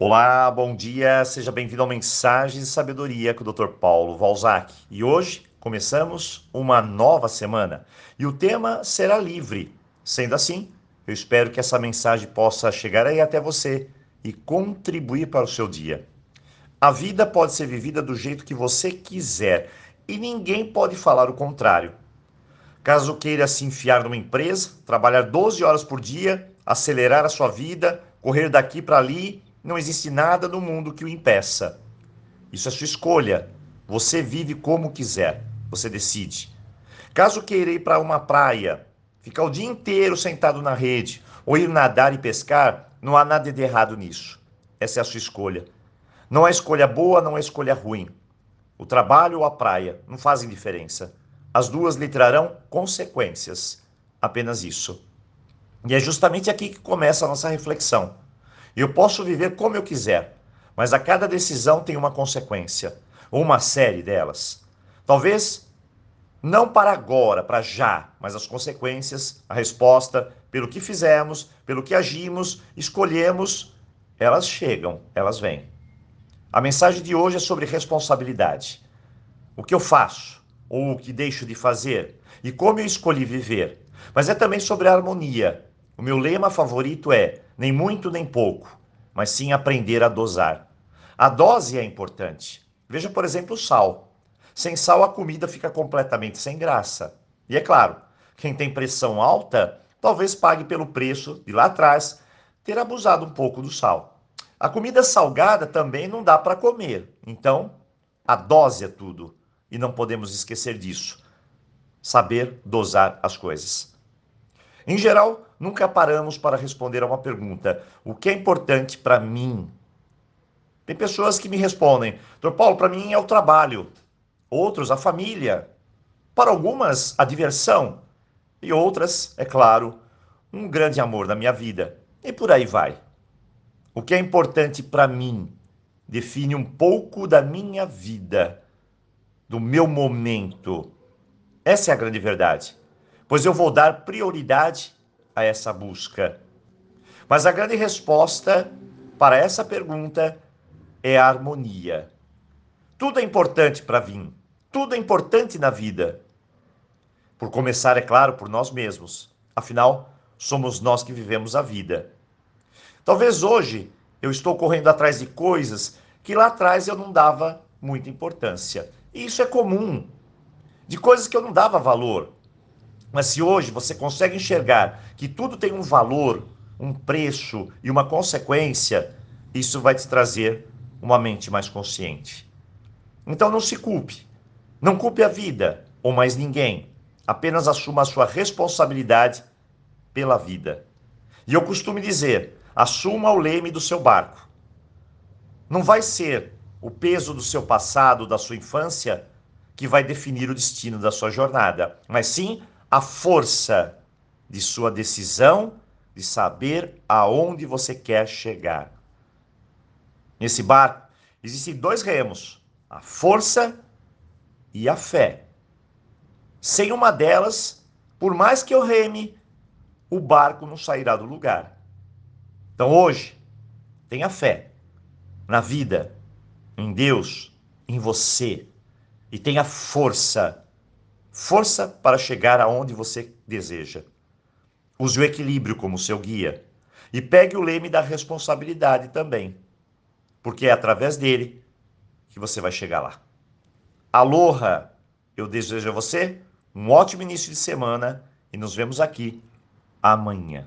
Olá, bom dia, seja bem-vindo ao Mensagens de Sabedoria com o Dr. Paulo Valzac. E hoje começamos uma nova semana e o tema será livre. Sendo assim, eu espero que essa mensagem possa chegar aí até você e contribuir para o seu dia. A vida pode ser vivida do jeito que você quiser e ninguém pode falar o contrário. Caso queira se enfiar numa empresa, trabalhar 12 horas por dia, acelerar a sua vida, correr daqui para ali não existe nada no mundo que o impeça. Isso é sua escolha. Você vive como quiser. Você decide. Caso queira ir para uma praia, ficar o dia inteiro sentado na rede, ou ir nadar e pescar, não há nada de errado nisso. Essa é a sua escolha. Não há escolha boa, não há escolha ruim. O trabalho ou a praia não fazem diferença. As duas lhe trarão consequências. Apenas isso. E é justamente aqui que começa a nossa reflexão. Eu posso viver como eu quiser, mas a cada decisão tem uma consequência, uma série delas. Talvez não para agora, para já, mas as consequências, a resposta, pelo que fizemos, pelo que agimos, escolhemos, elas chegam, elas vêm. A mensagem de hoje é sobre responsabilidade. O que eu faço, ou o que deixo de fazer, e como eu escolhi viver. Mas é também sobre a harmonia. O meu lema favorito é nem muito nem pouco, mas sim aprender a dosar. A dose é importante. Veja, por exemplo, o sal. Sem sal, a comida fica completamente sem graça. E é claro, quem tem pressão alta talvez pague pelo preço de lá atrás ter abusado um pouco do sal. A comida salgada também não dá para comer. Então, a dose é tudo. E não podemos esquecer disso. Saber dosar as coisas. Em geral, nunca paramos para responder a uma pergunta: o que é importante para mim? Tem pessoas que me respondem: Dr. Paulo, para mim é o trabalho, outros a família, para algumas a diversão e outras, é claro, um grande amor na minha vida. E por aí vai. O que é importante para mim define um pouco da minha vida, do meu momento. Essa é a grande verdade pois eu vou dar prioridade a essa busca. Mas a grande resposta para essa pergunta é a harmonia. Tudo é importante para vir, tudo é importante na vida. Por começar, é claro, por nós mesmos. Afinal, somos nós que vivemos a vida. Talvez hoje eu estou correndo atrás de coisas que lá atrás eu não dava muita importância. E isso é comum. De coisas que eu não dava valor. Mas se hoje você consegue enxergar que tudo tem um valor, um preço e uma consequência, isso vai te trazer uma mente mais consciente. Então não se culpe. Não culpe a vida ou mais ninguém. Apenas assuma a sua responsabilidade pela vida. E eu costumo dizer: assuma o leme do seu barco. Não vai ser o peso do seu passado, da sua infância, que vai definir o destino da sua jornada, mas sim a força de sua decisão de saber aonde você quer chegar. Nesse barco existem dois remos, a força e a fé. Sem uma delas, por mais que eu reme, o barco não sairá do lugar. Então hoje, tenha fé na vida, em Deus, em você e tenha força força para chegar aonde você deseja. Use o equilíbrio como seu guia e pegue o leme da responsabilidade também, porque é através dele que você vai chegar lá. Aloha! Eu desejo a você um ótimo início de semana e nos vemos aqui amanhã.